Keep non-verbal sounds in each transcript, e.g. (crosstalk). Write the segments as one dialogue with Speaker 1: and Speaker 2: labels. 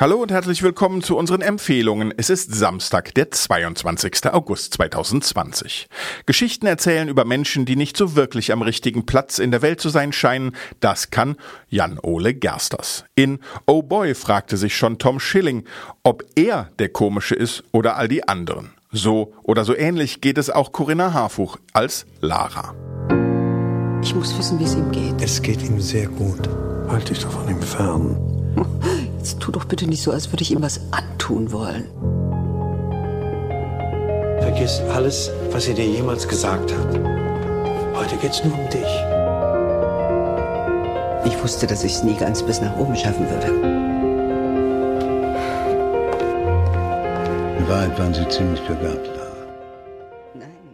Speaker 1: Hallo und herzlich willkommen zu unseren Empfehlungen. Es ist Samstag, der 22. August 2020. Geschichten erzählen über Menschen, die nicht so wirklich am richtigen Platz in der Welt zu sein scheinen, das kann Jan-Ole Gersters. In Oh Boy fragte sich schon Tom Schilling, ob er der Komische ist oder all die anderen. So oder so ähnlich geht es auch Corinna Harfuch als Lara.
Speaker 2: Ich muss wissen, wie es ihm geht.
Speaker 3: Es geht ihm sehr gut. Halt dich doch von ihm fern. (laughs)
Speaker 2: Jetzt tu doch bitte nicht so, als würde ich ihm was antun wollen.
Speaker 3: Vergiss alles, was sie dir jemals gesagt hat. Heute geht's nur um dich.
Speaker 2: Ich wusste, dass ich es nie ganz bis nach oben schaffen würde.
Speaker 4: In Wahrheit waren sie ziemlich begabt.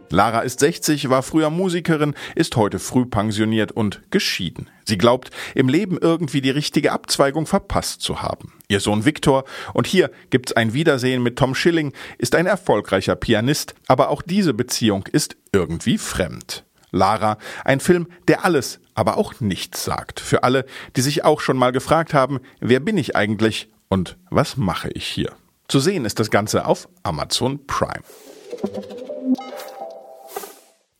Speaker 4: Lara
Speaker 1: ist 60, war früher Musikerin, ist heute früh pensioniert und geschieden. Sie glaubt, im Leben irgendwie die richtige Abzweigung verpasst zu haben. Ihr Sohn Viktor, und hier gibt's ein Wiedersehen mit Tom Schilling, ist ein erfolgreicher Pianist, aber auch diese Beziehung ist irgendwie fremd. Lara, ein Film, der alles, aber auch nichts sagt. Für alle, die sich auch schon mal gefragt haben, wer bin ich eigentlich und was mache ich hier? Zu sehen ist das Ganze auf Amazon Prime.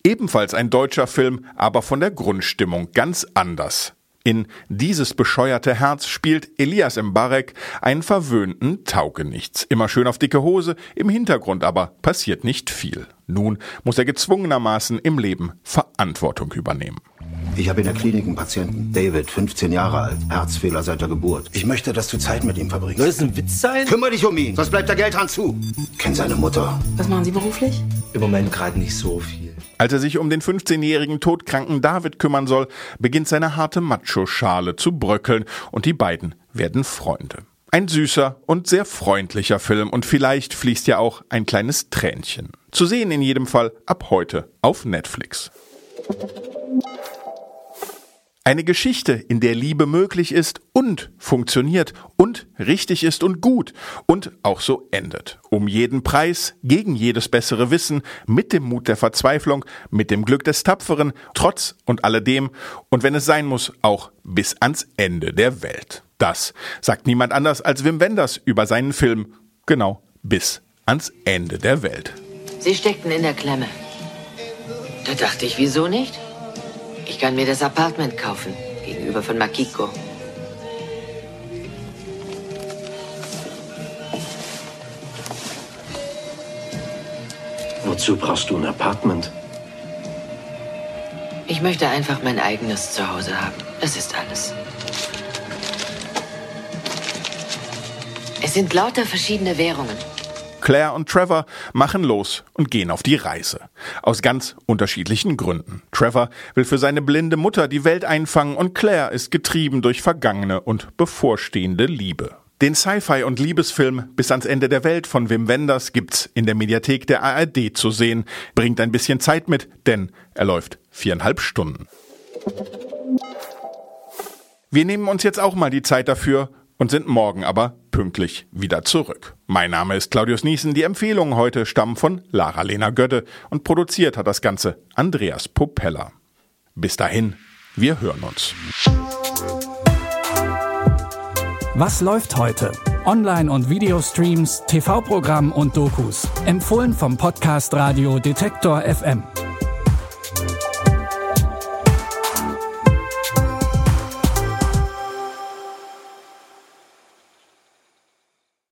Speaker 1: Ebenfalls ein deutscher Film, aber von der Grundstimmung ganz anders. In Dieses bescheuerte Herz spielt Elias Mbarek einen verwöhnten Taugenichts. Immer schön auf dicke Hose, im Hintergrund aber passiert nicht viel. Nun muss er gezwungenermaßen im Leben Verantwortung übernehmen.
Speaker 4: Ich habe in der Klinik einen Patienten. David, 15 Jahre alt, Herzfehler seit der Geburt. Ich möchte, dass du Zeit mit ihm verbringst.
Speaker 5: Soll das ein Witz sein?
Speaker 4: Kümmer dich um ihn, sonst bleibt der Geldhahn zu. Kenn seine Mutter.
Speaker 6: Was machen Sie beruflich?
Speaker 5: Im Moment gerade nicht so viel.
Speaker 1: Als er sich um den 15-jährigen todkranken David kümmern soll, beginnt seine harte Macho-Schale zu bröckeln und die beiden werden Freunde. Ein süßer und sehr freundlicher Film und vielleicht fließt ja auch ein kleines Tränchen. Zu sehen in jedem Fall ab heute auf Netflix. Eine Geschichte, in der Liebe möglich ist und funktioniert und richtig ist und gut und auch so endet. Um jeden Preis, gegen jedes bessere Wissen, mit dem Mut der Verzweiflung, mit dem Glück des Tapferen, trotz und alledem und wenn es sein muss, auch bis ans Ende der Welt. Das sagt niemand anders als Wim Wenders über seinen Film, genau, bis ans Ende der Welt.
Speaker 6: Sie steckten in der Klemme. Da dachte ich, wieso nicht? Ich kann mir das Apartment kaufen, gegenüber von Makiko.
Speaker 3: Wozu brauchst du ein Apartment?
Speaker 6: Ich möchte einfach mein eigenes Zuhause haben. Das ist alles. Es sind lauter verschiedene Währungen.
Speaker 1: Claire und Trevor machen los und gehen auf die Reise. Aus ganz unterschiedlichen Gründen. Trevor will für seine blinde Mutter die Welt einfangen und Claire ist getrieben durch vergangene und bevorstehende Liebe. Den Sci-Fi und Liebesfilm Bis ans Ende der Welt von Wim Wenders gibt's in der Mediathek der ARD zu sehen. Bringt ein bisschen Zeit mit, denn er läuft viereinhalb Stunden. Wir nehmen uns jetzt auch mal die Zeit dafür und sind morgen aber pünktlich wieder zurück. Mein Name ist Claudius Niesen. Die Empfehlungen heute stammen von Lara-Lena Gödde und produziert hat das Ganze Andreas Popella. Bis dahin, wir hören uns.
Speaker 7: Was läuft heute? Online- und Videostreams, TV-Programm und Dokus. Empfohlen vom Podcast Radio Detektor FM.